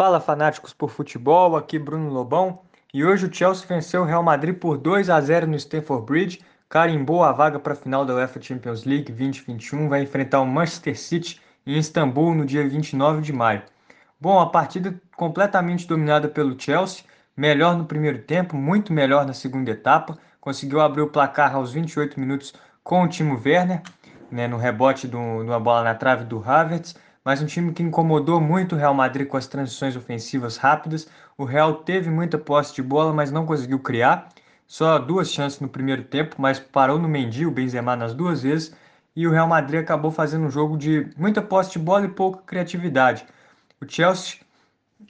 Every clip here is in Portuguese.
Fala fanáticos por futebol, aqui Bruno Lobão. E hoje o Chelsea venceu o Real Madrid por 2 a 0 no Stamford Bridge, carimbou a vaga para a final da UEFA Champions League 2021, vai enfrentar o Manchester City em Istambul no dia 29 de maio. Bom, a partida completamente dominada pelo Chelsea, melhor no primeiro tempo, muito melhor na segunda etapa, conseguiu abrir o placar aos 28 minutos com o Timo Werner, né, no rebote de uma bola na trave do Havertz, mas um time que incomodou muito o Real Madrid com as transições ofensivas rápidas. O Real teve muita posse de bola, mas não conseguiu criar. Só duas chances no primeiro tempo, mas parou no Mendy, o Benzema nas duas vezes. E o Real Madrid acabou fazendo um jogo de muita posse de bola e pouca criatividade. O Chelsea,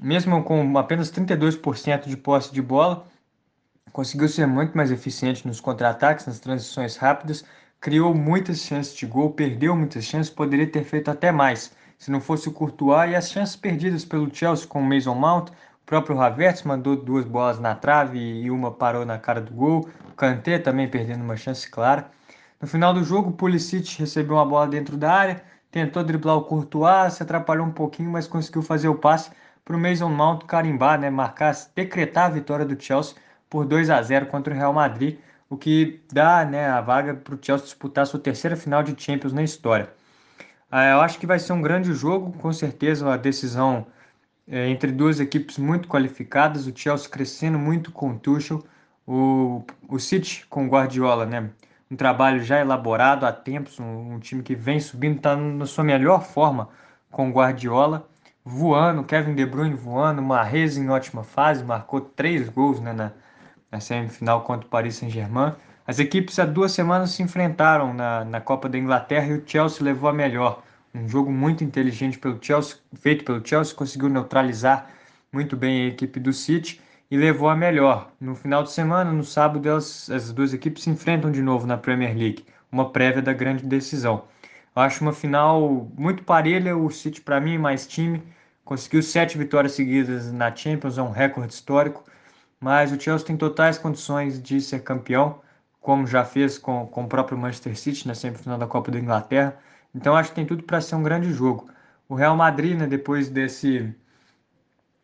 mesmo com apenas 32% de posse de bola, conseguiu ser muito mais eficiente nos contra-ataques, nas transições rápidas, criou muitas chances de gol, perdeu muitas chances, poderia ter feito até mais se não fosse o Courtois e as chances perdidas pelo Chelsea com o Mason Mount. O próprio Havertz mandou duas bolas na trave e uma parou na cara do gol. O Kanté também perdendo uma chance clara. No final do jogo, o Pulisic recebeu uma bola dentro da área, tentou driblar o Courtois, se atrapalhou um pouquinho, mas conseguiu fazer o passe para o Mason Mount carimbar, né, marcar, decretar a vitória do Chelsea por 2 a 0 contra o Real Madrid, o que dá né, a vaga para o Chelsea disputar sua terceira final de Champions na história. Ah, eu acho que vai ser um grande jogo, com certeza uma decisão é, entre duas equipes muito qualificadas, o Chelsea crescendo muito com o Tuchel, o, o City com o Guardiola, né? Um trabalho já elaborado há tempos, um, um time que vem subindo, está na sua melhor forma com o Guardiola, voando, Kevin De Bruyne voando, Mahrez em ótima fase, marcou três gols né, na, na semifinal contra o Paris Saint-Germain. As equipes há duas semanas se enfrentaram na, na Copa da Inglaterra e o Chelsea levou a melhor. Um jogo muito inteligente pelo Chelsea, feito pelo Chelsea, conseguiu neutralizar muito bem a equipe do City e levou a melhor. No final de semana, no sábado, elas, as duas equipes se enfrentam de novo na Premier League, uma prévia da grande decisão. Eu acho uma final muito parelha, o City para mim mais time, conseguiu sete vitórias seguidas na Champions, é um recorde histórico, mas o Chelsea tem totais condições de ser campeão como já fez com, com o próprio Manchester City na semifinal da Copa da Inglaterra. Então acho que tem tudo para ser um grande jogo. O Real Madrid, né, depois desse,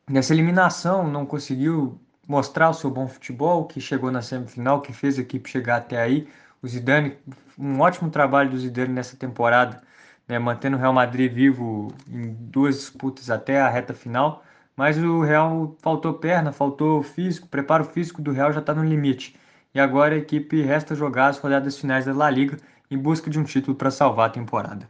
dessa eliminação, não conseguiu mostrar o seu bom futebol, que chegou na semifinal, que fez a equipe chegar até aí. O Zidane, um ótimo trabalho do Zidane nessa temporada, né, mantendo o Real Madrid vivo em duas disputas até a reta final. Mas o Real faltou perna, faltou físico, o preparo físico do Real já está no limite e agora a equipe resta jogar as rodadas finais da La Liga em busca de um título para salvar a temporada.